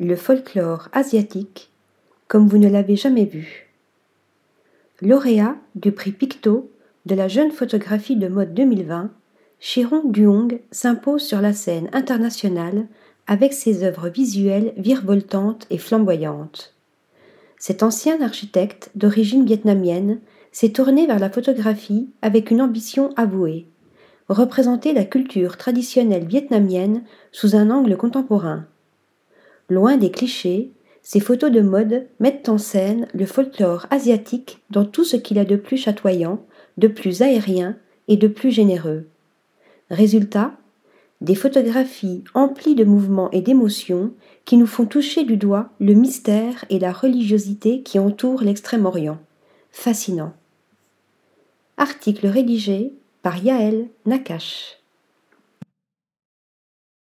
le folklore asiatique comme vous ne l'avez jamais vu. Lauréat du prix Picto de la jeune photographie de mode 2020, Chiron Duong s'impose sur la scène internationale avec ses œuvres visuelles virevoltantes et flamboyantes. Cet ancien architecte d'origine vietnamienne s'est tourné vers la photographie avec une ambition avouée représenter la culture traditionnelle vietnamienne sous un angle contemporain. Loin des clichés, ces photos de mode mettent en scène le folklore asiatique dans tout ce qu'il a de plus chatoyant, de plus aérien et de plus généreux. Résultat des photographies emplies de mouvements et d'émotions qui nous font toucher du doigt le mystère et la religiosité qui entourent l'Extrême-Orient. Fascinant. Article rédigé par Yaël Nakache.